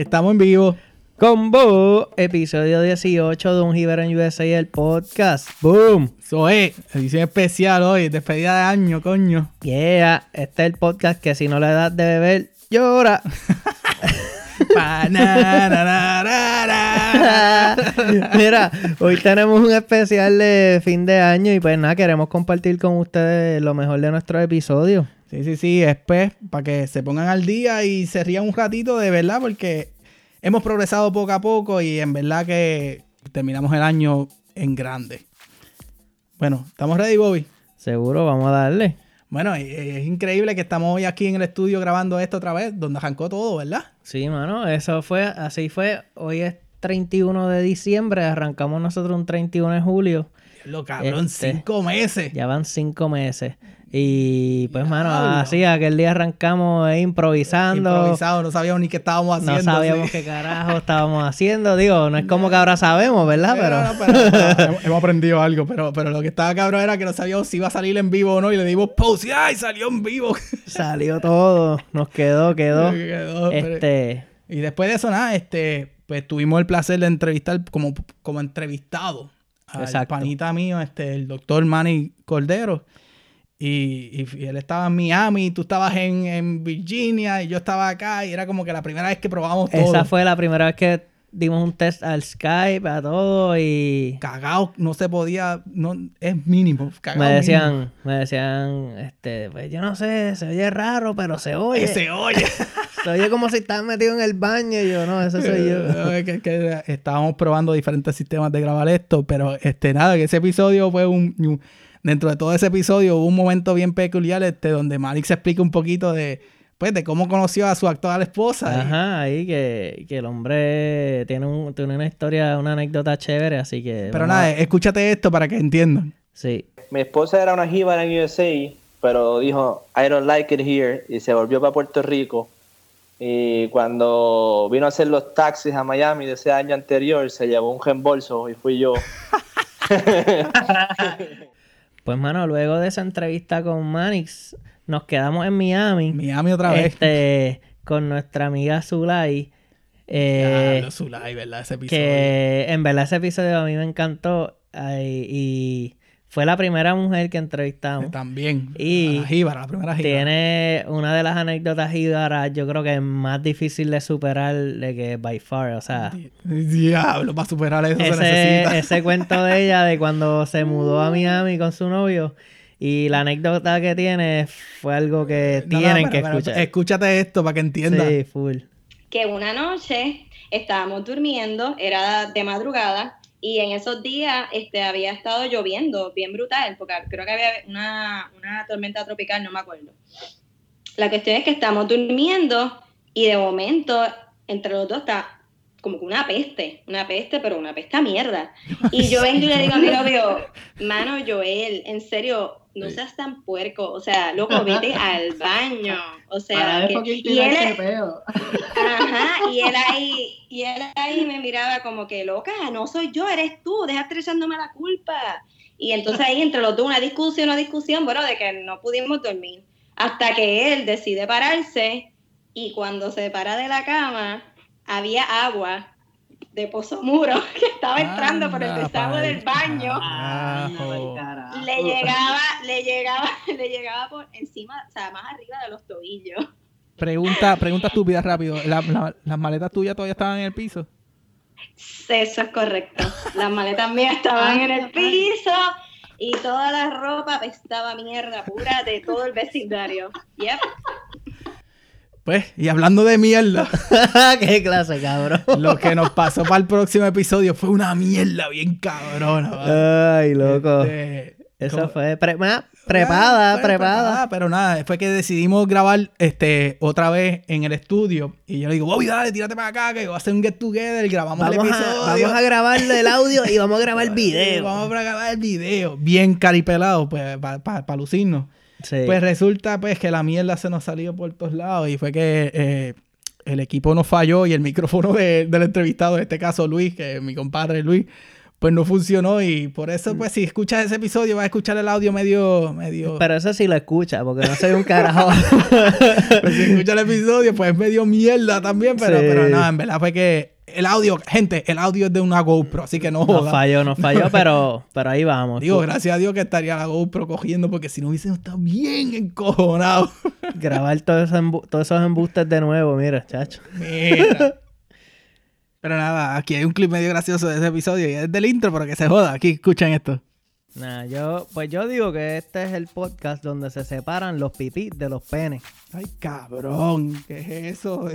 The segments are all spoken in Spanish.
Estamos en vivo. Combo, episodio 18 de Un Giver en USA, el podcast. ¡Boom! Es, edición especial hoy, despedida de año, coño. Yeah, este es el podcast que si no le das de beber, llora. Mira, hoy tenemos un especial de fin de año y pues nada, queremos compartir con ustedes lo mejor de nuestro episodio. Sí, sí, sí, es pues, para que se pongan al día y se rían un ratito de verdad, porque hemos progresado poco a poco y en verdad que terminamos el año en grande. Bueno, ¿estamos ready, Bobby? Seguro, vamos a darle. Bueno, es increíble que estamos hoy aquí en el estudio grabando esto otra vez, donde arrancó todo, ¿verdad? Sí, mano, eso fue, así fue. Hoy es 31 de diciembre, arrancamos nosotros un 31 de julio. Lo cabrón, este, cinco meses. Ya van cinco meses. Y pues, mano, así aquel día arrancamos improvisando. Improvisado, no sabíamos ni qué estábamos haciendo. No sabíamos qué carajo estábamos haciendo. Digo, no es como que ahora sabemos, ¿verdad? Pero, hemos aprendido algo. Pero, pero lo que estaba cabrón era que no sabíamos si iba a salir en vivo o no. Y le dimos pause y ¡ay! Salió en vivo. Salió todo. Nos quedó, quedó. quedó este. Y después de eso, nada, este, pues tuvimos el placer de entrevistar como, como entrevistado al panita mío, este, el doctor Manny Cordero. Y, él estaba en Miami, y tú estabas en, Virginia y yo estaba acá y era como que la primera vez que probamos todo. Esa fue la primera vez que dimos un test al Skype, a todo y... Cagado, no se podía, no, es mínimo. me decían, me decían, este, pues yo no sé, se oye raro, pero se oye. Se oye. se oye como si estás metido en el baño y yo, no, eso soy yo. estábamos probando diferentes sistemas de grabar esto, pero este, nada, que ese episodio fue un dentro de todo ese episodio hubo un momento bien peculiar este, donde Malik se explica un poquito de, pues, de cómo conoció a su actual esposa. Ajá, ahí que, el hombre tiene, un, tiene una historia, una anécdota chévere, así que... Pero nada, escúchate esto para que entiendan. Sí. Mi esposa era una jíbara en USA, pero dijo, I don't like it here, y se volvió para Puerto Rico. Y cuando vino a hacer los taxis a Miami de ese año anterior, se llevó un reembolso y fui yo. Pues, mano, luego de esa entrevista con Manix, nos quedamos en Miami. Miami otra vez. Este, con nuestra amiga Zulay. Eh, Zulay, ¿verdad? Ese episodio. Que en verdad ese episodio a mí me encantó. y fue la primera mujer que entrevistamos. También. Y la jíbara, la primera jíbara. Tiene una de las anécdotas jíbaras, yo creo que es más difícil de superar de que by far, o sea. Diablo, para superar eso ese, se necesita. Ese cuento de ella de cuando se mudó a Miami con su novio. Y la anécdota que tiene fue algo que tienen que escuchar. escúchate esto para que entiendas. Sí, full. Que una noche estábamos durmiendo, era de madrugada, y en esos días este, había estado lloviendo bien brutal, porque creo que había una, una tormenta tropical, no me acuerdo. La cuestión es que estamos durmiendo y de momento entre los dos está como que una peste, una peste, pero una peste a mierda. Y yo vengo y le digo a mi novio, mano Joel, en serio, no seas tan puerco, o sea, loco, vete al baño, o sea, y él, ajá, y él ahí, y él ahí me miraba como que, loca, no soy yo, eres tú, deja echándome la culpa. Y entonces ahí entre los dos una discusión, una discusión, bueno, de que no pudimos dormir, hasta que él decide pararse y cuando se para de la cama, había agua de Pozo Muro que estaba entrando por el desagüe del baño. le llegaba, le llegaba, le llegaba por encima, o sea, más arriba de los tobillos. Pregunta, pregunta estúpida rápido. ¿Las maletas tuyas todavía estaban en el piso? Eso es correcto. Las maletas mías estaban en el piso y toda la ropa estaba mierda pura de todo el vecindario. Yep. Pues, y hablando de mierda. ¿Qué clase, cabrón? Lo que nos pasó para el próximo episodio fue una mierda bien cabrona. Ay, loco. Este, Eso fue prepada, prepada, prepada. Pero nada, fue que decidimos grabar este otra vez en el estudio. Y yo le digo, Bobby, dale, tírate para acá, que voy a hacer un get together. Grabamos el episodio. vamos a grabar el audio y vamos a grabar el video. vamos a grabar el video. Bien caripelado, pues, para pa, lucirnos. Pues resulta pues que la mierda se nos salió por todos lados y fue que eh, el equipo nos falló y el micrófono del entrevistado, en este caso Luis, que es mi compadre Luis, pues no funcionó y por eso pues si escuchas ese episodio vas a escuchar el audio medio medio pero eso sí lo escucha porque no soy un carajo. Pues si escuchas el episodio pues es medio mierda también pero pero no en verdad fue que el audio gente el audio es de una GoPro así que no no falló no falló pero pero ahí vamos digo gracias a Dios que estaría la GoPro cogiendo porque si no hubiesen estado bien encojonados grabar todos esos, todos esos embustes de nuevo mira chacho mira pero nada, aquí hay un clip medio gracioso de ese episodio y es del intro, pero que se joda. Aquí escuchen esto. Nah, yo, pues yo digo que este es el podcast donde se separan los pipí de los penes. Ay, cabrón, ¿qué es eso?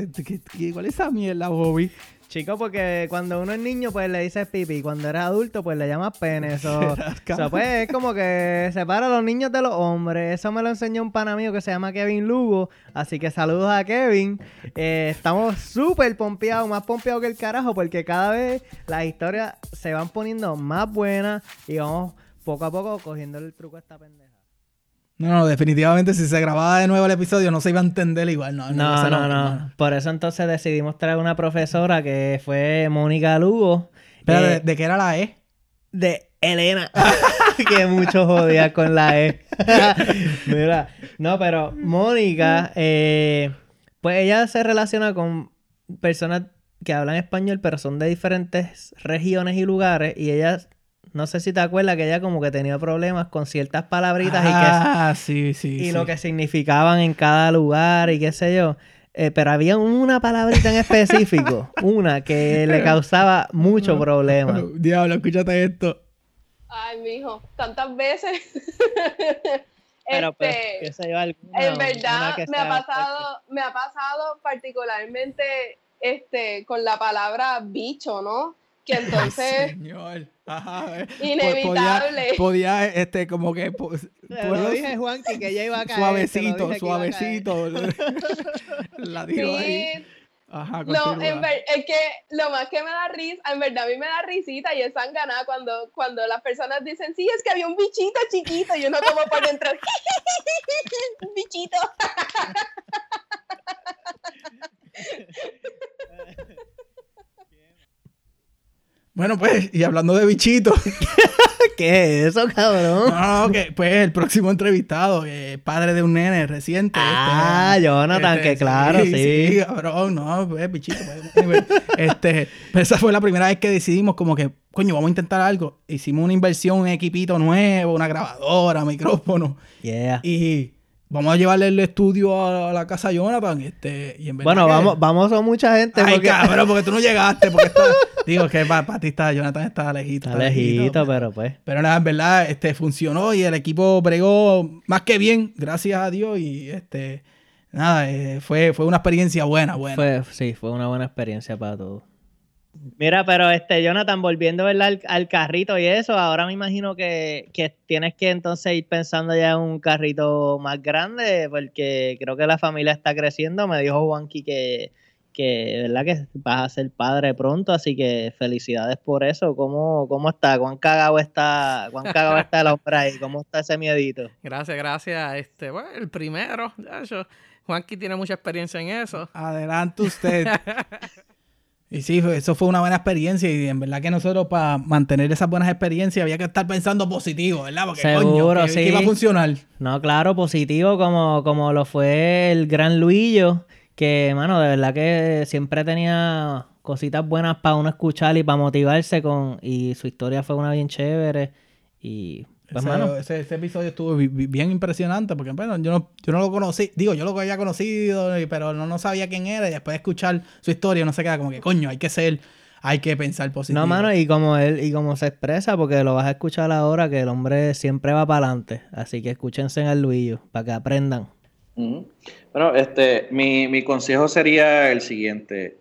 ¿Cuál es esa mierda, Bobby? Chico, porque cuando uno es niño, pues le dices pipi. Cuando eres adulto, pues le llamas pene. Eso, pues es como que separa a los niños de los hombres. Eso me lo enseñó un pana mío que se llama Kevin Lugo. Así que saludos a Kevin. Eh, estamos súper pompeados, más pompeados que el carajo, porque cada vez las historias se van poniendo más buenas y vamos poco a poco cogiendo el truco a esta pendeja. No, no, definitivamente si se grababa de nuevo el episodio no se iba a entender igual. No, no, no. no, Por eso entonces decidimos traer una profesora que fue Mónica Lugo. Pero, eh, ¿de, qué era la E? De Elena. que mucho jodía con la E. Mira, no, pero Mónica, eh, pues ella se relaciona con personas que hablan español, pero son de diferentes regiones y lugares, y ella no sé si te acuerdas que ella como que tenía problemas con ciertas palabritas y que... Ah, sí, sí. Y lo que significaban en cada lugar y qué sé yo. Eh, pero había una palabrita en específico, una que le causaba mucho problema. Diablo, escúchate esto. Ay, mijo, tantas veces. Pero, pues, este, qué sé yo, alguna, en verdad me ha pasado, me ha pasado particularmente este con la palabra bicho, ¿no? Que entonces Señor. Ajá, eh. inevitable podía, este como que pues, lo dije Juan que ella iba a caer suavecito suavecito la digo ahí Ajá, no, en es que lo más que me da risa, en verdad a mí me da risita y es ganada cuando, cuando las personas dicen, sí, es que había un bichito chiquito y uno como por dentro, un bichito. Bueno, pues, y hablando de bichitos. ¿Qué es eso, cabrón? No, que pues el próximo entrevistado, eh, padre de un nene reciente. Ah, este, Jonathan, este, que claro, sí. Sí, cabrón, no, pues bichito. Pues, este, pues esa fue la primera vez que decidimos como que, coño, vamos a intentar algo. Hicimos una inversión, un equipito nuevo, una grabadora, micrófono. Yeah. Y Vamos a llevarle el estudio a la casa Jonathan. Este, y en bueno, vamos, vamos a mucha gente. Ay, porque... cabrón, porque tú no llegaste. Porque está... Digo que para, ti está, Jonathan está lejito. Está, lejito, pero pues. Pero nada, en verdad, este, funcionó y el equipo bregó más que bien, gracias a Dios. Y este, nada, eh, fue, fue una experiencia buena, buena. Fue, sí, fue una buena experiencia para todos. Mira, pero este, Jonathan, volviendo Al, al, carrito y eso, ahora me imagino que, tienes que entonces ir pensando ya en un carrito más grande, porque creo que la familia está creciendo. Me dijo Juanqui que, que, ¿verdad? que vas a ser padre pronto, así que felicidades por eso. ¿Cómo, cómo está? ¿Cuán cagado está, cuán cagado está el hombre ahí? ¿Cómo está ese miedito? Gracias, gracias. Este, bueno, el primero, ya, Juanqui tiene mucha experiencia en eso. Adelante usted. Y sí, eso fue una buena experiencia y en verdad que nosotros para mantener esas buenas experiencias había que estar pensando positivo, ¿verdad? Porque Seguro, coño, sí. iba a funcionar. No, claro, positivo como, como lo fue el gran Luillo, que, mano, de verdad que siempre tenía cositas buenas para uno escuchar y para motivarse con... Y su historia fue una bien chévere y pues, ese, episodio estuvo bien impresionante porque bueno, yo no, yo no lo conocí, digo, yo lo había conocido, pero no, no sabía quién era y después de escuchar su historia no se queda como que coño, hay que ser, hay que pensar positivo. No, mano, y como él, y como se expresa, porque lo vas a escuchar ahora que el hombre siempre va para adelante, así que escúchense en el Luillo para que aprendan. Bueno, este, mi, mi consejo sería el siguiente,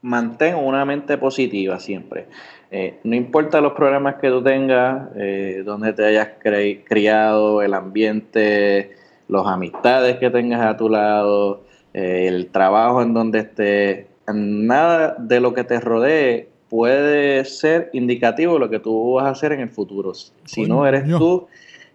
mantén una mente positiva siempre. Eh, no importa los problemas que tú tengas, eh, donde te hayas criado, el ambiente, las amistades que tengas a tu lado, eh, el trabajo en donde estés, nada de lo que te rodee puede ser indicativo de lo que tú vas a hacer en el futuro. Si no eres tú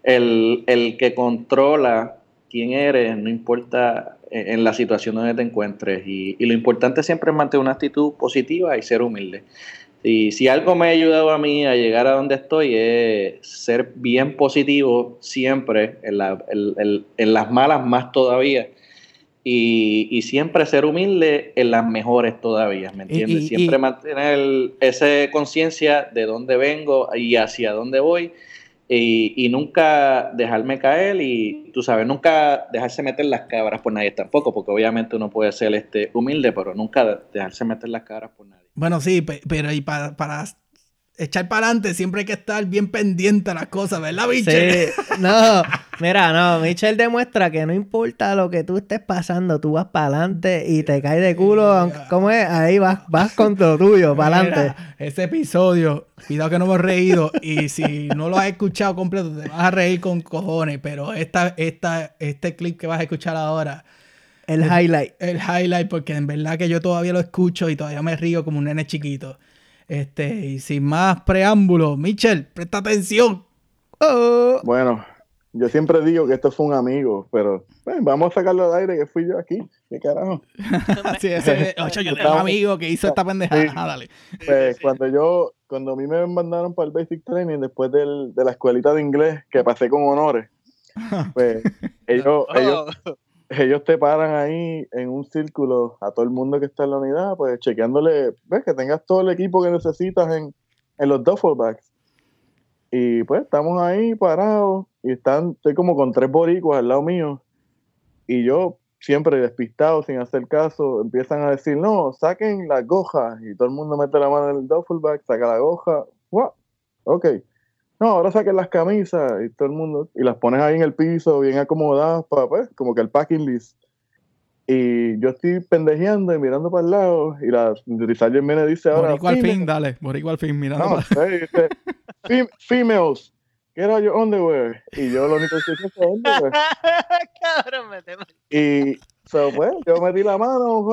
el, el, que controla quién eres, no importa en la situación donde te encuentres. Y, y, lo importante siempre es mantener una actitud positiva y ser humilde. Y si algo me ha ayudado a mí a llegar a donde estoy es ser bien positivo siempre, en, la, en las malas más todavía. Y, y, siempre ser humilde en las mejores todavía, ¿me entiendes? siempre mantener esa conciencia de dónde vengo y hacia dónde voy y, nunca dejarme caer y, tú sabes, nunca dejarse meter las cabras por nadie tampoco, porque obviamente uno puede ser este humilde, pero nunca dejarse meter las cabras por nadie. Bueno, sí, pero y para, para echar para adelante siempre hay que estar bien pendiente a las cosas, ¿verdad, Michelle? Sí, no, mira, no, Michelle demuestra que no importa lo que tú estés pasando, tú vas para adelante y te caes de culo, ¿cómo es? Ahí vas, vas con lo tuyo, para adelante. Ese episodio, cuidado que no hemos reído y si no lo has escuchado completo te vas a reír con cojones, pero esta, esta, este clip que vas a escuchar ahora... El highlight. El highlight, porque en verdad que yo todavía lo escucho y todavía me río como un nene chiquito. Este, y sin más preámbulos, Michel, presta atención. Oh. Bueno, yo siempre digo que esto fue un amigo, pero vamos a sacarlo al aire que fui yo aquí. ¿Qué carajo? sí, ese, ocho, yo tengo un amigo que hizo esta pendejada. dale. Pues cuando yo, cuando a mí me mandaron para el Basic Training después del, de la escuelita de inglés, que pasé con honores, pues ellos, ellos, oh ellos te paran ahí en un círculo a todo el mundo que está en la unidad, pues chequeándole, ves que tengas todo el equipo que necesitas en, en los duffelbacks. Y pues estamos ahí parados y están, estoy como con tres boricuas al lado mío. Y yo, siempre despistado, sin hacer caso, empiezan a decir, no, saquen las gojas. Y todo el mundo mete la mano en el duffelback, saca la goja. ¡Wow! Ok no, ahora saquen las camisas y todo el mundo, y las pones ahí en el piso, bien acomodadas, para, pues, como que el packing list. Y yo estoy pendejeando y mirando para el lado, y la Rizal me dice ahora. Boricua al fin, dale, Boricua al fin, mirando no, para Females, get out your underwear. Y yo lo único que hice fue underwear. Cabrón, me Y, so, pues, yo metí la mano,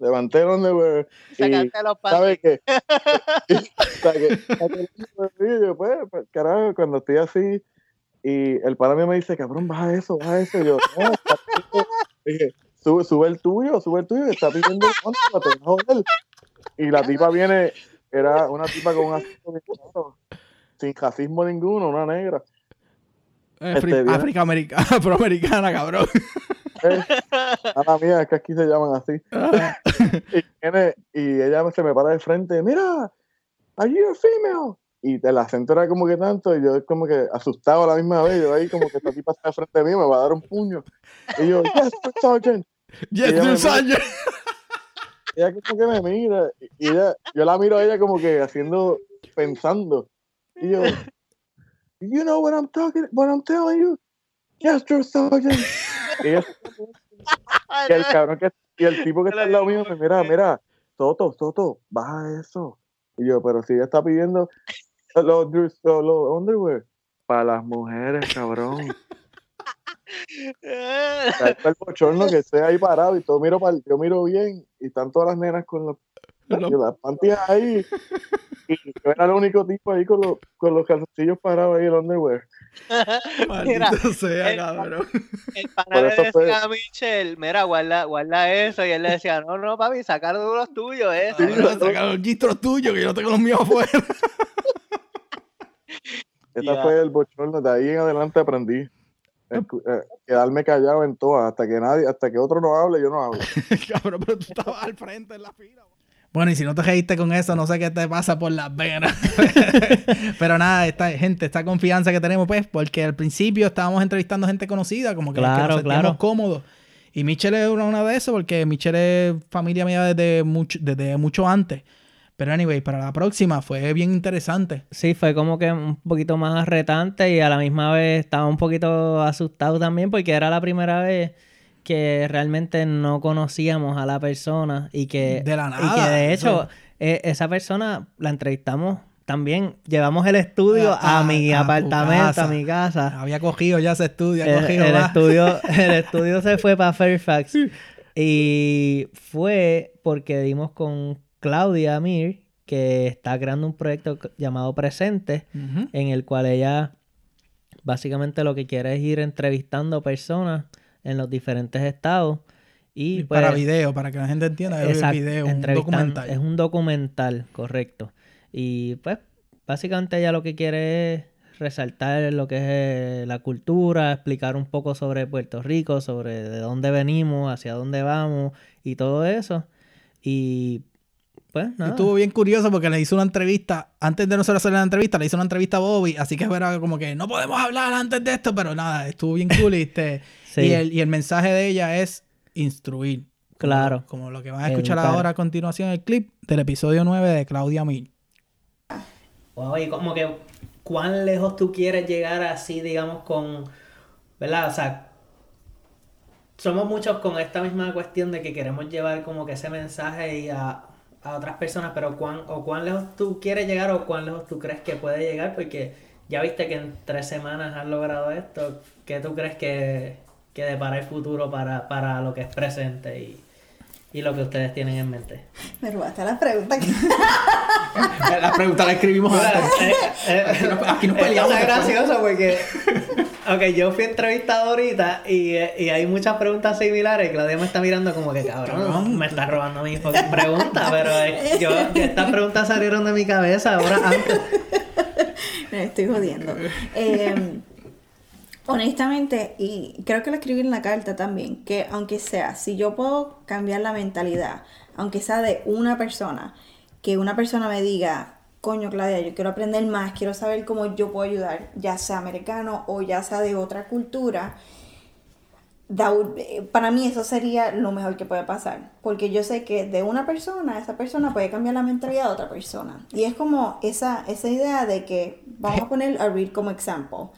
levanté donde, güey. Sacaste los ¿Sabes qué? pues, pues, carajo, cuando estoy así y el pana mío me dice, cabrón, baja eso, baja eso. Y yo, no, dije, sube, sube el tuyo, sube el tuyo, que está pidiendo el joder. Y la tipa viene, era una tipa con un acento sin racismo ninguno, una negra. Eh, este, África americana, afroamericana, cabrón. Eh, a la mía, es que aquí se llaman así. y, viene, y, ella se me para de frente, mira, are you a female? Y el acento era como que tanto, y yo como que asustado a la misma vez, yo ahí como que esta tipa está de frente de mí, me va a dar un puño. Y yo, yes, Sergeant. Yes, Sergeant. Ella como que me mira, y ella, yo la miro a ella como que haciendo, pensando. Y yo, you know what I'm talking, what I'm telling you? Yes, Sergeant. y, el cabrón que, y el tipo que está al lado mío me mira, mira, Soto, Soto, baja eso. Y yo, pero si ella está pidiendo los, los underwear para las mujeres, cabrón. el bochorno que esté ahí parado y todo miro para yo miro bien y están todas las nenas con los, las panties ahí y yo era el único tipo ahí con los, con los calzoncillos parados ahí el underwear mira, sea, el, cabrón. El pana le decía a Michelle, mira, guarda, guarda eso. Y él le decía, no, no, papi, sacar los tuyos, eso. Sí, sacar los registros tuyos, que yo tengo los míos afuera. Este fue el bochorno, de ahí en adelante aprendí. Eh, quedarme callado en todas, hasta que nadie, hasta que otro no hable, yo no hablo. cabrón, pero tú estabas al frente en la fila. Bueno, y si no te reíste con eso, no sé qué te pasa por las venas. Pero nada, esta gente, esta confianza que tenemos, pues, porque al principio estábamos entrevistando gente conocida, como que, claro, nos claro. cómodos. Y Michelle es una de esas, porque Michelle es familia mía desde mucho, desde mucho antes. Pero anyway, para la próxima fue bien interesante. Sí, fue como que un poquito más retante y a la misma vez estaba un poquito asustado también porque era la primera vez que realmente no conocíamos a la persona y que de la nada y que de hecho e, esa persona la entrevistamos también llevamos el estudio a, mi apartamento, a mi casa. Había cogido ya ese estudio. El, el estudio, el estudio se fue para Fairfax. Y fue porque dimos con Claudia Mir, que está creando un proyecto llamado Presente, en el cual ella básicamente lo que quiere es ir entrevistando personas en los diferentes estados. Y, para pues, video, para que la gente entienda, es un video, un documental. Es un documental, correcto. Y pues básicamente ella lo que quiere es resaltar lo que es eh, la cultura, explicar un poco sobre Puerto Rico, sobre de dónde venimos, hacia dónde vamos y todo eso. Y pues nada. Estuvo bien curioso porque le hizo una entrevista, antes de nosotros hacer la entrevista, le hizo una entrevista a Bobby, así que era como que no podemos hablar antes de esto, pero nada, estuvo bien cool y, este, y, el, y el mensaje de ella es instruir. Claro. Como, lo que van a escuchar ahora a continuación el clip del episodio 9 de Claudia Mil. Wow, y como que cuán lejos tú quieres llegar así, digamos, con, ¿verdad? O sea, somos muchos con esta misma cuestión de que queremos llevar como que ese mensaje a, a otras personas, pero cuán, o cuán lejos tú quieres llegar o cuán lejos tú crees que puede llegar, porque ya viste que en tres semanas has logrado esto, ¿qué tú crees que, que depara el futuro para, para lo que es presente y, y lo que ustedes tienen en mente. Me robaste la pregunta. la pregunta la escribimos antes. Eh, eh, aquí nos peleamos. Es gracioso porque. Ok, yo fui entrevistado ahorita y, y, hay muchas preguntas similares. Claudia me está mirando como que cabrón, me está robando mis preguntas, pero eh, yo, estas preguntas salieron de mi cabeza ahora antes. Me estoy jodiendo. Eh, honestamente, y creo que lo escribí en la carta también, que aunque sea, si yo puedo cambiar la mentalidad, aunque sea de una persona, que una persona me diga, coño Claudia, yo quiero aprender más, quiero saber cómo yo puedo ayudar, ya sea americano o ya sea de otra cultura, para mí eso sería lo mejor que puede pasar, porque yo sé que de una persona, esa persona puede cambiar la mentalidad de otra persona. Y es como esa, esa idea de que, vamos a poner a Reed como ejemplo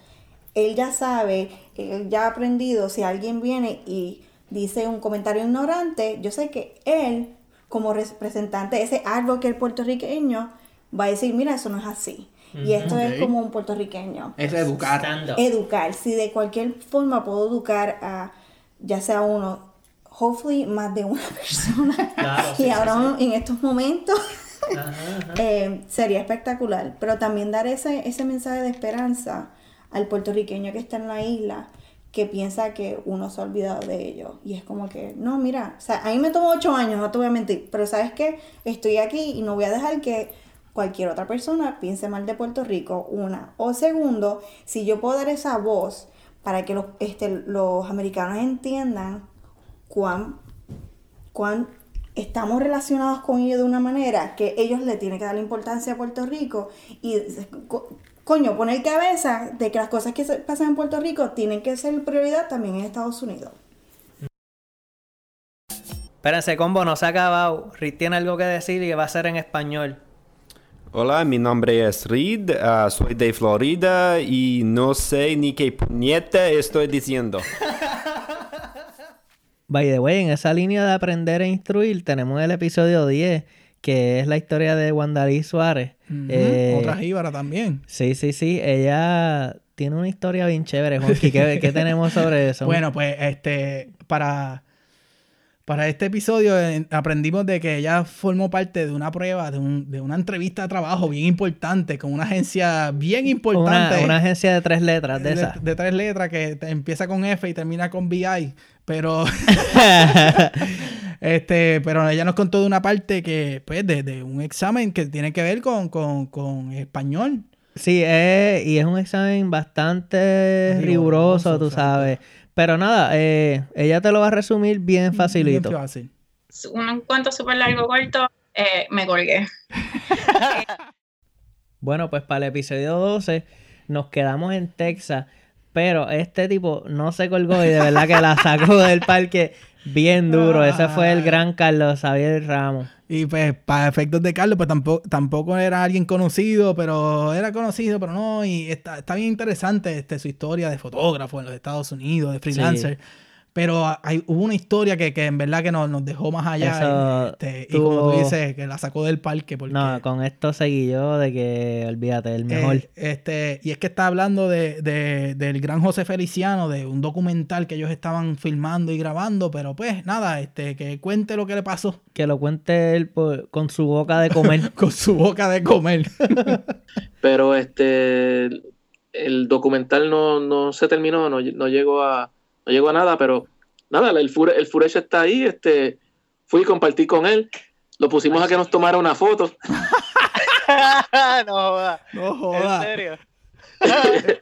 él ya sabe, él ya ha aprendido, si alguien viene y dice un comentario ignorante, yo sé que él, como representante, ese el puertorriqueño, va a decir, mira, eso no es así. Y esto es como un puertorriqueño. Es educar. Educar. Si de cualquier forma puedo educar a, ya sea uno, hopefully más de una persona. y ahora en estos momentos eh, sería espectacular. Pero también dar ese, ese mensaje de esperanza al puertorriqueño que está en la isla que piensa que uno se ha olvidado de ellos. Y es como que, no, mira, o sea, a mí me tomó ocho años, no te voy a mentir, pero sabes qué, estoy aquí y no voy a dejar que cualquier otra persona piense mal de Puerto Rico, una. O segundo, si yo puedo dar esa voz para que los, este, los americanos entiendan cuán, cuán estamos relacionados con ellos de una manera que ellos le tienen que dar la importancia a Puerto Rico y coño, poner cabeza de que las cosas que pasan en Puerto Rico tienen que ser prioridad también en Estados Unidos. Espérense, combo, no se ha acabado. Reed tiene algo que decir y va a ser en español. Hola, mi nombre es Reed, ah, soy de Florida y no sé ni qué puñeta estoy diciendo. By the way, en esa línea de aprender e instruir tenemos el episodio 10 que es la historia de Wandalí Suárez. Eh, Otra jíbara también. Sí, sí, sí. Ella tiene una historia bien chévere, Juanqui. ¿Qué, ¿Qué, tenemos sobre eso? Bueno, pues este, para, para este episodio eh, aprendimos de que ella formó parte de una prueba, de, un, de una entrevista de trabajo bien importante, con una agencia bien importante. Una, agencia de tres letras, de, de, de tres letras que empieza con F y termina con BI. Pero este, pero ella nos contó de una parte que, pues, de, un examen que tiene que ver con, español. Sí, y es un examen bastante riguroso, tú sabes. Pero nada, eh, ella te lo va a resumir bien facilito. Bien fácil. Un cuento súper largo, corto, eh, me colgué. bueno, pues para el episodio 12 nos quedamos en Texas pero este tipo no se colgó y de verdad que la sacó del parque bien duro. Ese fue el gran Carlos Xavier Ramos. Y pues para efectos de Carlos, pues tampoco, tampoco era alguien conocido, pero era conocido, pero no. Y está, está bien interesante este, su historia de fotógrafo en los Estados Unidos, de freelancer. Pero hay, hubo una historia que, en verdad que nos, nos dejó más allá. Este, y como tú dices, que la sacó del parque. Porque, no, con esto seguí yo de que, olvídate, el mejor. Eh, este, y es que está hablando de, del gran José Feliciano, de un documental que ellos estaban filmando y grabando. Pero pues nada, este, que cuente lo que le pasó. Que lo cuente él con su boca de comer. con su boca de comer. pero este, el documental no, no se terminó, no, no llegó a no llegó a nada, pero nada, el, fure, el Furesh está ahí, este, fui y compartí con él, lo pusimos a que nos tomara una foto. no joda. No joda. ¿En serio?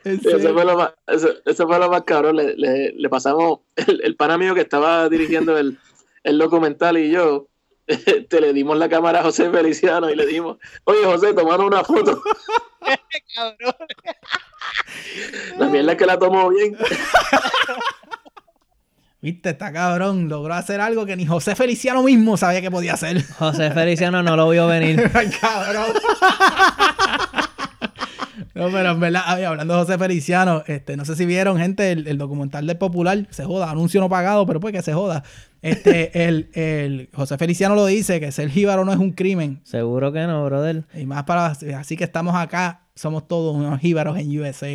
eso, fue lo más, eso, fue lo más cabrón. Le, le, le pasamos el, el, pana mío que estaba dirigiendo el, el documental y yo, te le dimos la cámara a José Feliciano y le dimos, oye José, tomaron una foto. cabrón. La mierda es que la tomó bien. Viste, está cabrón. Logró hacer algo que ni José Feliciano mismo sabía que podía hacer. José Feliciano no lo vio venir. cabrón. No, pero en verdad, hablando de José Feliciano, este, no sé si vieron, gente, el, documental del Popular, se joda, anuncio no pagado, pero pues que se joda. Este, el, el José Feliciano lo dice, que ser jíbaro no es un crimen. Seguro que no, brother. Y más para, así que estamos acá, somos todos unos jíbaros en USA.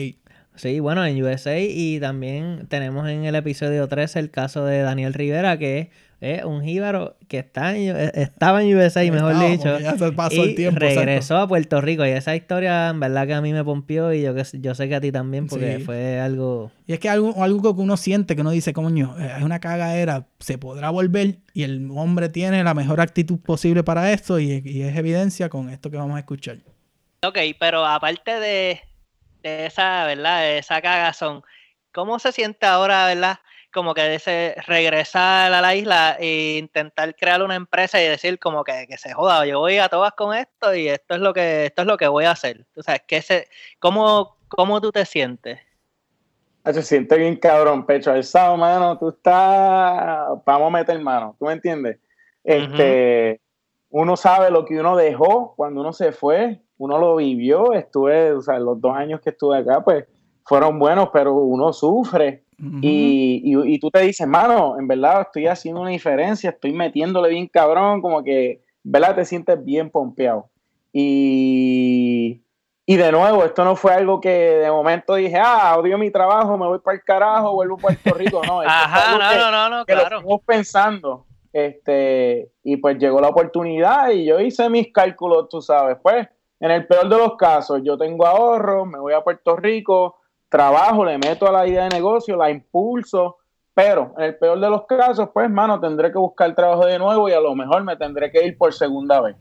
Sí, bueno, en USA y también tenemos en el episodio 3 el caso de Daniel Rivera, que es un jíbaro que está eh, estaba en USA, mejor dicho. Ya se pasó y el tiempo, regresó a Puerto Rico. Y esa historia, en verdad, que a mí me pompió y yo, yo sé que a ti también, porque fue algo. Y es que algo, algo que uno siente que uno dice, coño, eh, es una cagadera, se podrá volver. Y el hombre tiene la mejor actitud posible para esto. Y, es evidencia con esto que vamos a escuchar. Ok, pero aparte de, de esa, ¿verdad? De esa cagazón, ¿cómo se siente ahora, ¿verdad? como que ese, regresar a la isla e intentar crear una empresa y decir como que, se joda, yo voy a todas con esto y esto es lo que, esto es lo que voy a hacer. O sea, que se, ¿cómo, ¿cómo tú te sientes? Se siente bien cabrón, pecho alzado, mano, tú estás, vamos a meter mano, ¿tú me entiendes? Este, uno sabe lo que uno dejó cuando uno se fue, uno lo vivió, estuve, o sea, los dos años que estuve acá, pues fueron buenos, pero uno sufre y, tú te dices, mano, en verdad estoy haciendo una diferencia, estoy metiéndole bien cabrón, como que, ¿verdad? Te sientes bien pompeado. Y, de nuevo, esto no fue algo que de momento dije, ah, odio mi trabajo, me voy para el carajo, vuelvo a Puerto Rico. No, Ajá, no, no, no, claro. Lo estamos pensando. Este, y pues llegó la oportunidad y yo hice mis cálculos, tú sabes, pues, en el peor de los casos, yo tengo ahorros, me voy a Puerto Rico, trabajo, le meto a la idea de negocio, la impulso, pero en el peor de los casos, pues, mano, tendré que buscar trabajo de nuevo y a lo mejor me tendré que ir por segunda vez.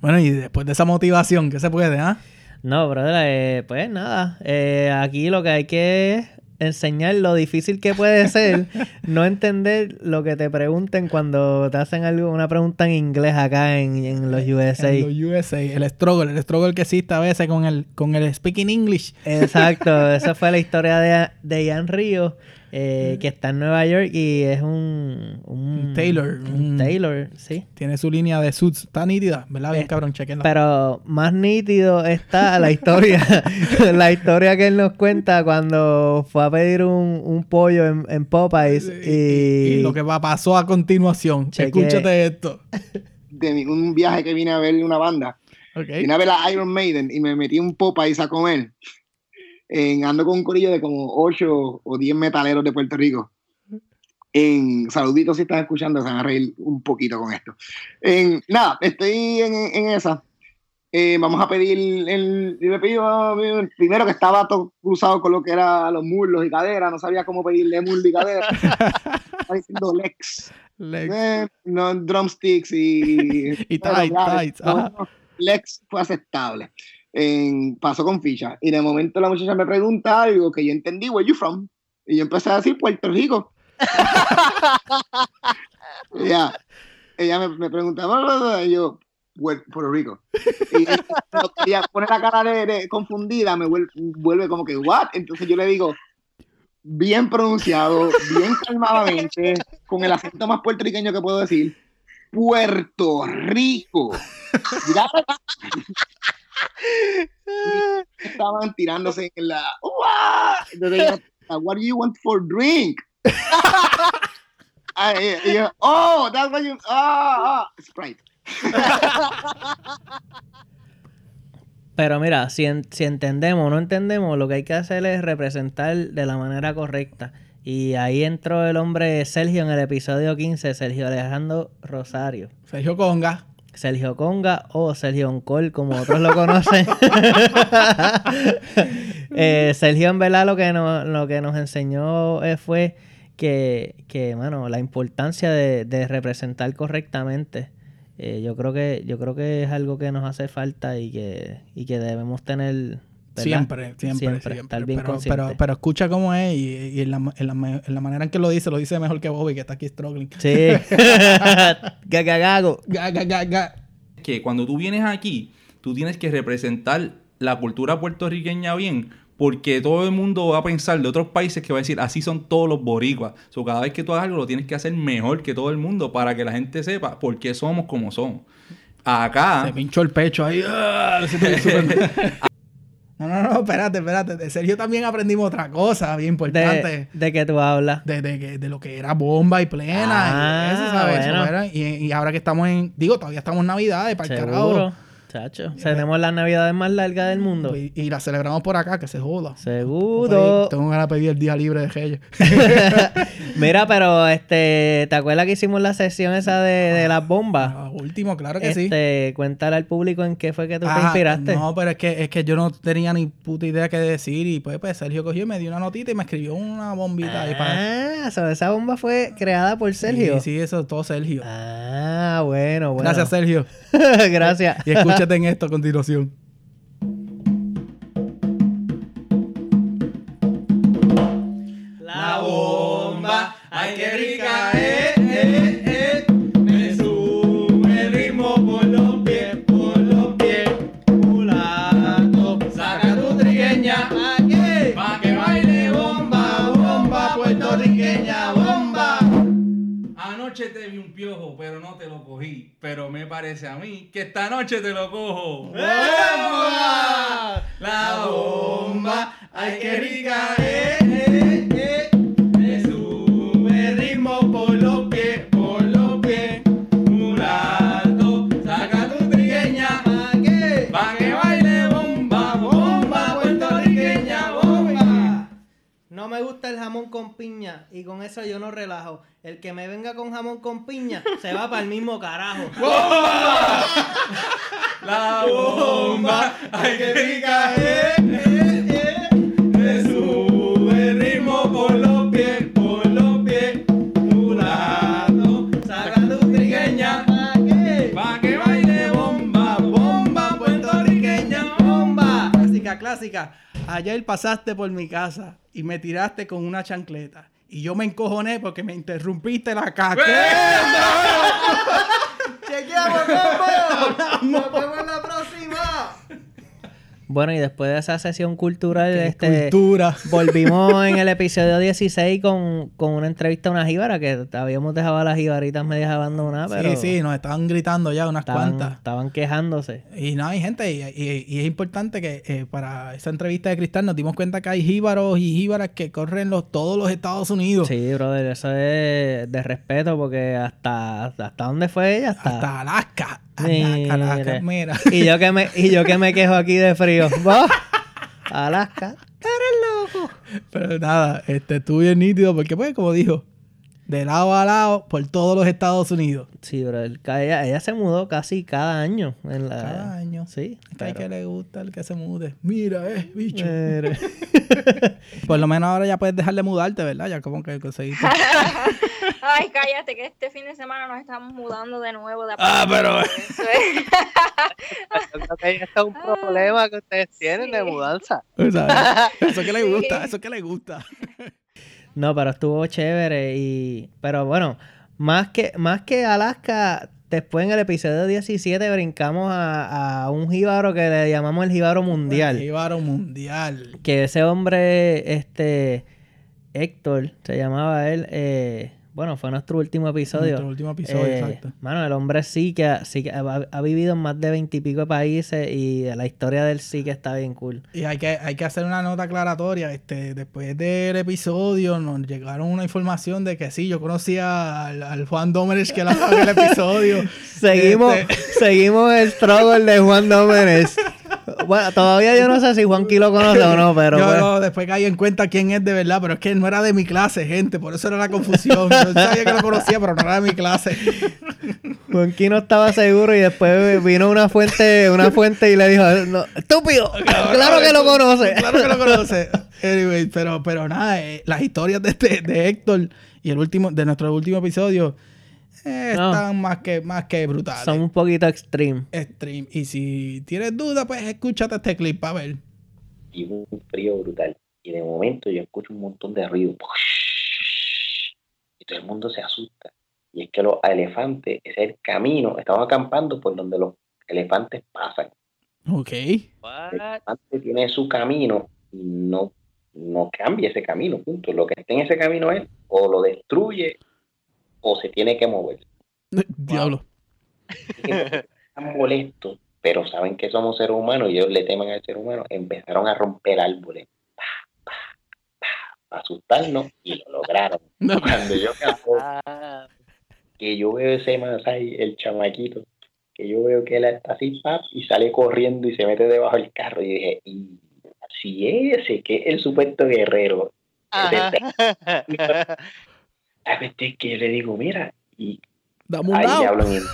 Bueno, y después de esa motivación, ¿qué se puede, ah? No, brother, eh, pues nada, eh, aquí lo que hay que enseñar lo difícil que puede ser no entender lo que te pregunten cuando te hacen algo, una pregunta en inglés acá en, los USA. En los USA, el struggle, el struggle que existe a veces con el, con el speaking English. Exacto, esa fue la historia de, de Ian Río eh, que está en Nueva York y es un, un Taylor. Un Taylor, sí. Tiene su línea de suits. Está nítida, ¿verdad? Bien, cabrón, chequenla. Pero más nítido está la historia. la historia que él nos cuenta cuando fue a pedir un, un pollo en, en Popeyes. Y, lo que pasó a continuación. Escúchate esto. De un viaje que vine a ver una banda. Vine a ver a Iron Maiden y me metí un Popeyes a comer en, ando con un corillo de como 8 o 10 metaleros de Puerto Rico. En, saluditos si están escuchando, se van a reír un poquito con esto. En, nada, estoy en, en esa. Eh, vamos a pedir el, le pido primero que estaba todo cruzado con lo que era los muslos y caderas, no sabía cómo pedirle muslo y cadera. Estaba diciendo Lex. Lex. Eh, no, drumsticks y. y tight, tight. Lex fue aceptable pasó con ficha. Y de momento la muchacha me pregunta algo que yo entendí, where you from? Y yo empecé a decir Puerto Rico. ella, ella me, me preguntaba, y yo, Puerto Rico. Y ella pone la cara de, confundida, me vuelve, vuelve, como que, ¿what? Entonces yo le digo, bien pronunciado, bien calmadamente, con el acento más puertorriqueño que puedo decir, Puerto Rico. Estaban tirándose en la. Entonces, what do you want for drink? oh, that's what you. Ah, ah, Sprite. Pero mira, si, si entendemos o no entendemos, lo que hay que hacer es representar de la manera correcta. Y ahí entró el hombre Sergio en el episodio 15, Sergio Alejandro Rosario. Sergio Conga. Sergio Conga o Sergio Oncol, como otros lo conocen. Eh, Sergio, en verdad, lo que nos, lo que nos enseñó eh, fue que, que, bueno, la importancia de, representar correctamente. Eh, yo creo que yo creo que es algo que nos hace falta y que, y que debemos tener Siempre, siempre, siempre, Estar bien pero, pero, pero, escucha cómo es y, en, la, en, la, en, la, manera en que lo dice, lo dice mejor que Bobby, que está aquí struggling. Sí. Gagagago. Que cuando tú vienes aquí, tú tienes que representar la cultura puertorriqueña bien, porque todo el mundo va a pensar de otros países que va a decir, así son todos los boricuas. O cada vez que tú hagas algo, lo tienes que hacer mejor que todo el mundo para que la gente sepa por qué somos como somos. Acá... Se pinchó el pecho ahí. ¡ah! No, no, no, espérate, espérate. De Sergio también aprendimos otra cosa bien importante. ¿De, de tú hablas? De, de, de, lo que era bomba y plena. Ah, y eso, ¿sabes? y, y, ahora que estamos en. Digo, todavía estamos en Navidad, para el carajo. Chacho, tenemos las navidades más largas del mundo. Y, la celebramos por acá, que se joda. Seguro. tengo ganas de pedir el día libre de Reyes. Mira, pero este, ¿te acuerdas que hicimos la sesión esa de, las bombas? Ah, último, claro que sí. Este, cuéntale al público en qué fue que tú te inspiraste. No, pero es que, es que yo no tenía ni puta idea qué decir. Y pues, pues Sergio cogió y me dio una notita y me escribió una bombita. ahí para... Ah, esa bomba fue creada por Sergio. Sí, sí, eso todo Sergio. Ah, bueno, bueno. Gracias, Sergio. Gracias. y escucha en esto a continuación. Ay qué rica eh, eh, eh. Me sube el ritmo por los pies, por los pies. Mulato, saca tu trigueña, aquí, pa' que baile bomba, bomba puertorriqueña, bomba. Anoche te vi un piojo, pero no te lo cogí pero me parece a mí que esta noche te lo cojo. ¡Bomba! La bomba, ay qué rica eh, eh, eh. Jamón con piña y con eso yo no relajo. El que me venga con jamón con piña se va para el mismo carajo. ¡Bomba! La bomba, ay que rica eh, eh, eh. Sube el ritmo por los pies, por los pies. Mulato, saca tu trigueña, ¿pa' qué? Pa' que baile bomba, bomba puertorriqueña, bomba. Clásica, clásica. Ayer pasaste por mi casa y me tiraste con una chancleta. Y yo me encojoné porque me interrumpiste la caca. ¡Chequeamos, Nos vemos en la próxima. Bueno, y después de esa sesión cultural, este, volvimos en el episodio 16 con, una entrevista a una jíbara, que habíamos dejado a las jíbaritas medias abandonadas. Pero sí, sí, nos estaban gritando ya unas cuantas. Estaban quejándose. Y no, hay gente, y, es importante que eh, para esa entrevista de Cristal nos dimos cuenta que hay jíbaros y jíbaras que corren los, todos los Estados Unidos. Sí, brother, eso es de respeto, porque hasta, hasta dónde fue ella? Hasta, Alaska. Alaska, mira. Y yo que me, y yo que me quejo aquí de frío. Alaska. Eres loco. Pero nada, este, estuvo bien nítido porque, pues, como dijo, de lado a lado por todos los Estados Unidos. Sí, pero ella, ella se mudó casi cada año. En la, cada año. Sí. Es que le gusta el que se mude. Mira, eh, bicho. por lo menos ahora ya puedes dejar de mudarte, ¿verdad? Ya como que conseguiste. Ay, cállate, que este fin de semana nos estamos mudando de nuevo. De ah, pero. Esto es un problema que ustedes tienen de mudanza. Eso que le gusta, eso que le gusta. No, pero estuvo chévere y... Pero bueno, más que, más que Alaska, después en el episodio 17 brincamos a, un jíbaro que le llamamos el jíbaro mundial. El jíbaro mundial. Que ese hombre, este... Héctor, se llamaba él, eh, bueno, fue nuestro último episodio. Nuestro último episodio, eh, exacto. Mano, el hombre sí que, sí que ha, vivido en más de veintipico de países y la historia del sí que está bien cool. Y hay que, hay que hacer una nota aclaratoria. Este, después del episodio nos llegaron una información de que sí, yo conocía al, Juan Dómenes que la en el episodio. seguimos, este, seguimos el struggle de Juan Dómenes. Bueno, todavía yo no sé si Juanqui lo conoce o no, pero. Yo no, después caí en cuenta quién es de verdad, pero es que no era de mi clase, gente, por eso era la confusión. Yo sabía que lo conocía, pero no era de mi clase. Juanqui no estaba seguro y después vino una fuente, una fuente y le dijo, estúpido, claro que lo conoce. Claro que lo conoce. Anyway, pero, pero nada, eh, las historias de, este, de Héctor y el último, de nuestro último episodio eh, están más que, más que brutales. Son un poquito extreme. Extreme. Y si tienes duda, pues escúchate este clip para ver. Y un frío brutal. Y de momento yo escucho un montón de ruido. Y todo el mundo se asusta. Y es que los elefantes, ese es el camino. Estamos acampando por donde los elefantes pasan. Ok. El elefante tiene su camino y no, no cambia ese camino, punto. Lo que esté en ese camino es o lo destruye o se tiene que mover. Diablo. Están molestos, pero saben que somos seres humanos y ellos le temen al ser humano. Empezaron a romper árboles para asustarnos y lo lograron. Cuando yo ah. que yo veo ese más ahí, el chamaquito, que yo veo que él está así, pap, y sale corriendo y se mete debajo del carro. Y dije, y si ese que es el supuesto guerrero, a veces que yo le digo, mira, y ahí le hablo en inglés,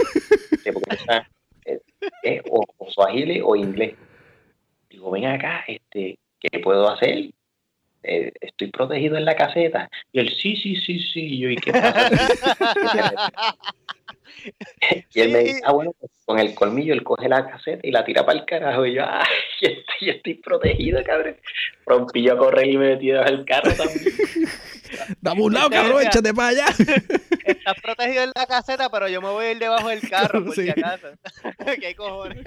es, es, o, o suajili o inglés. Digo, ven acá, este, ¿qué puedo hacer? Eh, estoy protegido en la caseta. Y él, sí, sí, sí, sí. Y yo, ¿y qué pasa? y él me dice, ah, bueno, pues con el colmillo él coge la caseta y la tira para el carajo. Y yo, ah, yo estoy, protegido, cabrón. Rompí yo a correr y me metí del carro también. Dame un lado, cabrón, échate para allá. Estás protegido en la caseta, pero yo me voy a ir debajo del carro, por si acaso. ¿Qué cojones?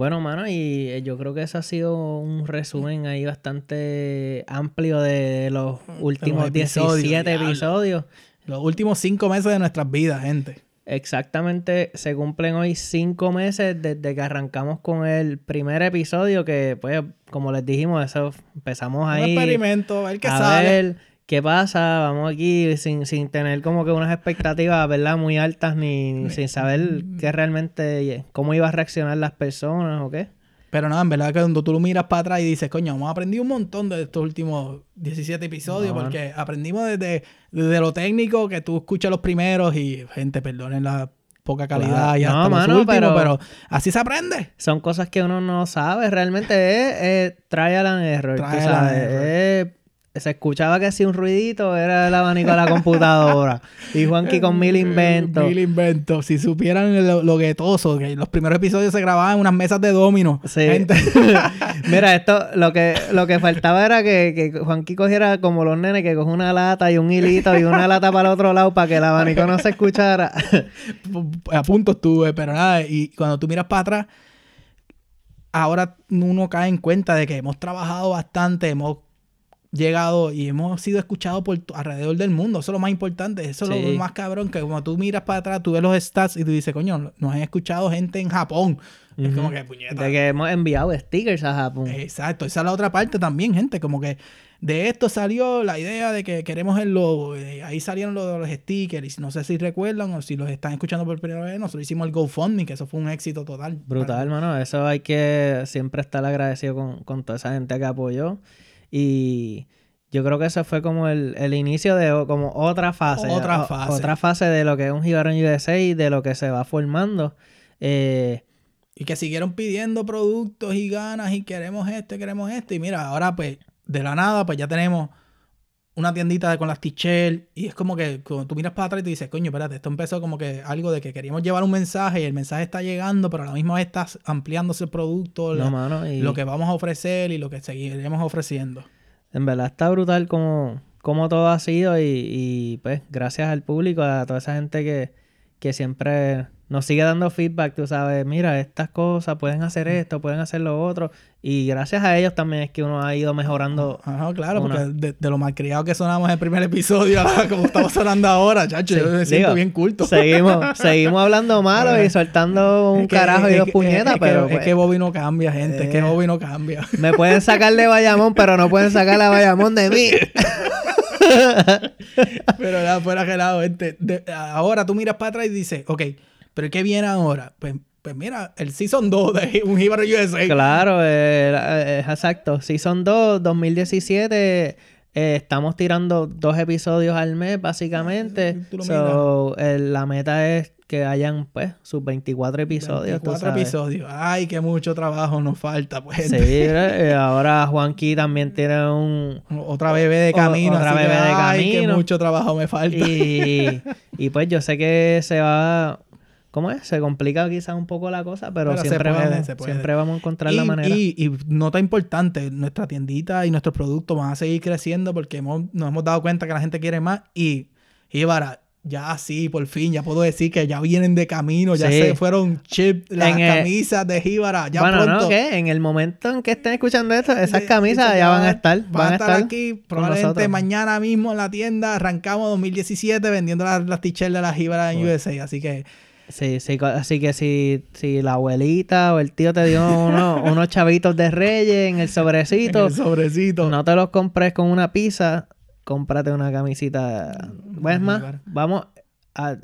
Bueno, mano, y eh, yo creo que eso ha sido un resumen ahí bastante amplio de los últimos 17 episodios. Los últimos cinco meses de nuestras vidas, gente. Exactamente, se cumplen hoy cinco meses desde que arrancamos con el primer episodio, que pues, como les dijimos, eso empezamos ahí. Un experimento, el que a Ver qué pasa, vamos aquí sin, sin tener como que unas expectativas, ¿verdad? Muy altas, ni, sin saber qué realmente, cómo iba a reaccionar las personas o qué. Pero nada, en verdad que cuando tú lo miras para atrás y dices, coño, hemos aprendido un montón de estos últimos 17 episodios, porque aprendimos desde, lo técnico, que tú escuchas los primeros y, gente, perdonen la poca calidad y hasta los últimos, pero, así se aprende. Son cosas que uno no sabe, realmente es, trial and error, sabes, se escuchaba que si un ruidito era el abanico de la computadora. y Juanqui con mil inventos. Mil inventos. Si supieran lo, lo guetoso, que los primeros episodios se grababan en unas mesas de domino. Sí. Mira, esto, lo que, lo que faltaba era que, que Juanqui cogiera como los nenes, que coge una lata y un hilito y una lata para el otro lado para que el abanico no se escuchara. A punto estuve, pero nada. Y cuando tú miras para atrás, ahora uno cae en cuenta de que hemos trabajado bastante, hemos llegado y hemos sido escuchados por alrededor del mundo. Eso es lo más importante. Eso es lo más cabrón. Que cuando tú miras para atrás, tú ves los stats y tú dices, coño, nos han escuchado gente en Japón. Es como que puñeta. De que hemos enviado stickers a Japón. Exacto. Esa es la otra parte también, gente. Como que de esto salió la idea de que queremos el logo. Eh, ahí salieron los, los stickers. Y no sé si recuerdan o si los están escuchando por primera vez. Nosotros hicimos el GoFundMe, que eso fue un éxito total. Brutal, hermano. Eso hay que siempre estar agradecido con, con toda esa gente que apoyó. Y yo creo que eso fue como el, inicio de como otra fase. Otra fase. otra fase de lo que es un Gibaron USA y de lo que se va formando. Eh, y que siguieron pidiendo productos y ganas y queremos esto, queremos esto. Y mira, ahora pues de la nada pues ya tenemos una tiendita con las t y es como que cuando tú miras para atrás y te dices, coño, espérate, esto empezó como que algo de que queríamos llevar un mensaje y el mensaje está llegando, pero a la misma vez está ampliándose el producto, lo que vamos a ofrecer y lo que seguiremos ofreciendo. En verdad está brutal como, como todo ha sido y, pues gracias al público, a toda esa gente que, que siempre nos sigue dando feedback, tú sabes, mira, estas cosas pueden hacer esto, pueden hacer lo otro. Y gracias a ellos también es que uno ha ido mejorando. Ajá, claro, porque de, lo malcriado que sonamos en el primer episodio como estamos sonando ahora, chacho, yo me siento bien culto. Seguimos, seguimos hablando malo y soltando un carajo y dos puñetas, pero. Es, que pues Bobby no cambia, gente, es que Bobby no cambia. Me pueden sacar de Bayamón, pero no pueden sacar la Bayamón de mí. pero nada, fuera gelado, gente. ahora tú miras para atrás y dices, ok pero ¿qué viene ahora? Pues, pues mira, el Season 2 de un Hibaro USA. Claro, eh, eh, exacto. Season 2, 2017. Eh, estamos tirando dos episodios al mes, básicamente. So, la meta es que hayan, pues, sus 24 episodios. 24 episodios. Ay, que mucho trabajo nos falta, pues. Sí, eh, ahora Juanqui también tiene un... Otra bebé de camino. otra bebé de camino. Ay, que mucho trabajo me falta. Y, y pues yo sé que se va ¿Cómo es? Se complica quizás un poco la cosa, pero, siempre, vamos, siempre vamos a encontrar la manera. Y, y, nota importante, nuestra tiendita y nuestros productos van a seguir creciendo porque hemos, nos hemos dado cuenta que la gente quiere más y, y para, ya sí, por fin, ya puedo decir que ya vienen de camino, ya se fueron chip las camisas de Jíbara. Ya bueno, ¿no? ¿Qué? En el momento en que estén escuchando esto, esas camisas ya van a estar. Van, a estar, aquí probablemente mañana mismo en la tienda. Arrancamos 2017 vendiendo las, las t-shirts de la Jíbara en USA. Así que Sí, sí, así que si, si la abuelita o el tío te dio unos chavitos de reyes en el sobrecito, el sobrecito, no te los compres con una pizza, cómprate una camisita. ¿Ves más? Vamos a,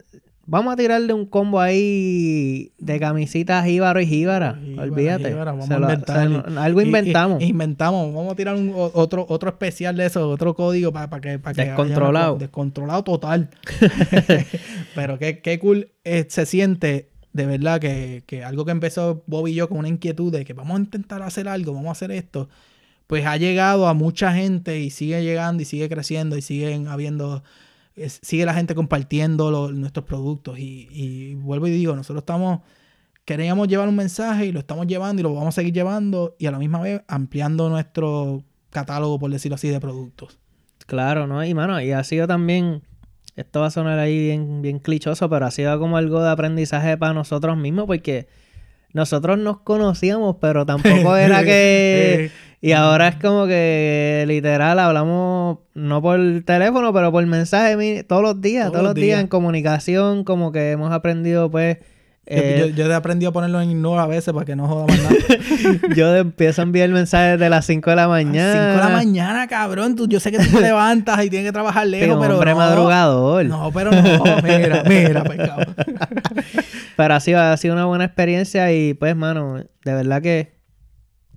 Vamos a tirarle un combo ahí de camisitas jíbaro y jíbara. Olvídate. vamos a inventar. algo inventamos. inventamos. Vamos a tirar un, otro, otro especial de eso, otro código para que, para que. Descontrolado. descontrolado total. Pero qué, qué cool eh, se siente de verdad que, que, algo que empezó Bob y yo con una inquietud de que vamos a intentar hacer algo, vamos a hacer esto, pues ha llegado a mucha gente y sigue llegando y sigue creciendo y siguen habiendo sigue la gente compartiendo nuestros productos. Y, vuelvo y digo, nosotros estamos, queríamos llevar un mensaje y lo estamos llevando y lo vamos a seguir llevando y a la misma vez ampliando nuestro catálogo, por decirlo así, de productos. Claro, ¿no? Y mano, y ha sido también, esto va a sonar ahí bien, bien clichoso, pero ha sido como algo de aprendizaje para nosotros mismos porque nosotros nos conocíamos, pero tampoco era que... Y ahora es como que literal hablamos no por teléfono, pero por mensaje todos los días, todos, los días. en comunicación, como que hemos aprendido pues... Eh, yo, he aprendido a ponerlo en ignore a veces para que no joda más nada. yo empiezo a enviar mensajes de las 5 de la mañana. 5 de la mañana, cabrón. Tú, yo sé que tú te levantas y tienes que trabajar lejos, pero. Hombre madrugador. No, pero no. Mira, mira, pecado. pero ha sido, ha sido una buena experiencia y pues, mano, de verdad que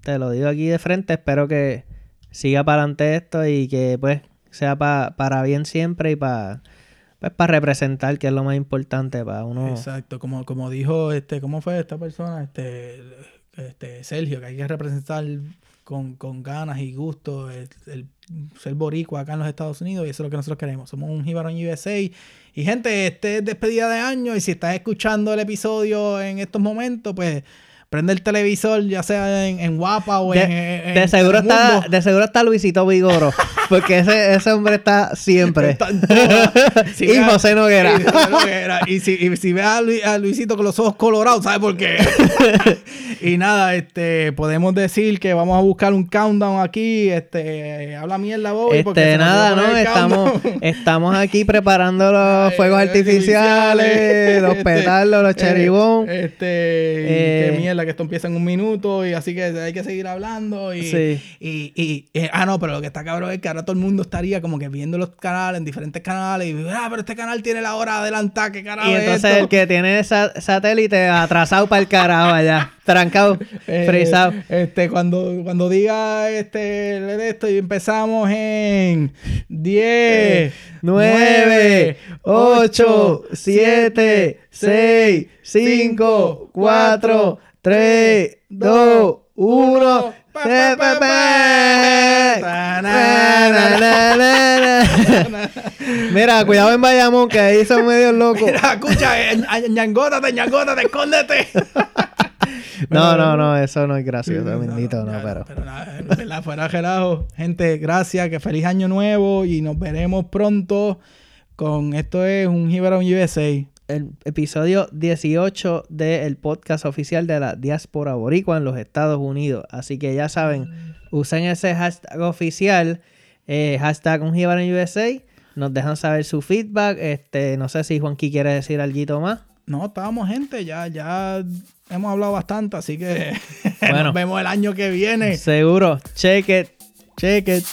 te lo digo aquí de frente, espero que siga para adelante esto y que pues sea para bien siempre y para pues para representar que es lo más importante para uno. Exacto, como, como dijo este, ¿cómo fue esta persona? Este, este Sergio, que hay que representar con, ganas y gusto el, ser boricua acá en los Estados Unidos y eso es lo que nosotros queremos. Somos un Jibarón USA y gente, este es despedida de año y si estás escuchando el episodio en estos momentos, pues prende el televisor, ya sea en, Guapa o en, de seguro está De seguro está Luisito Vigoro, porque ese, ese hombre está siempre. y José Noguera. Y, si, y si ve a, Luisito con los ojos colorados, ¿sabes por qué? y nada, este podemos decir que vamos a buscar un countdown aquí. Este, habla mierda vos. Este, nada, no, estamos, estamos aquí preparando los fuegos artificiales, los este, petardos, los cheribón. Este, eh, mierda que esto empieza en un minuto y así que hay que seguir hablando. Y, y, y, eh, ah, no, pero lo que está cabrón es que ahora todo el mundo estaría como que viendo los canales en diferentes canales y, ah, pero este canal tiene la hora adelantada, ¿qué carajo Y entonces el que tiene esa satélite atrasado para el carajo allá, trancado, eh, frisado. Este, cuando, cuando diga este, esto y empezamos en 10, 9, 8, 7, 6, 5, 4, 3, 2, 1. Mira, cuidado en Bayamón, que ahí son medios locos. Mira, escucha, ñangótate, ñangótate, escóndete. No, no, no, eso no es gracioso, bendito, no, pero. Pero nada, fuera relajo. Gente, gracias, que feliz año nuevo y nos veremos pronto con esto es un Gibron USA el episodio 18 del podcast oficial de la diáspora boricua en los Estados Unidos. Así que ya saben, usen ese hashtag oficial, eh, hashtag un USA. Nos dejan saber su feedback. Este, no sé si Juanqui quiere decir algo más. No, estábamos gente, ya, ya hemos hablado bastante, así que bueno, nos vemos el año que viene. Seguro. Check it. Check it.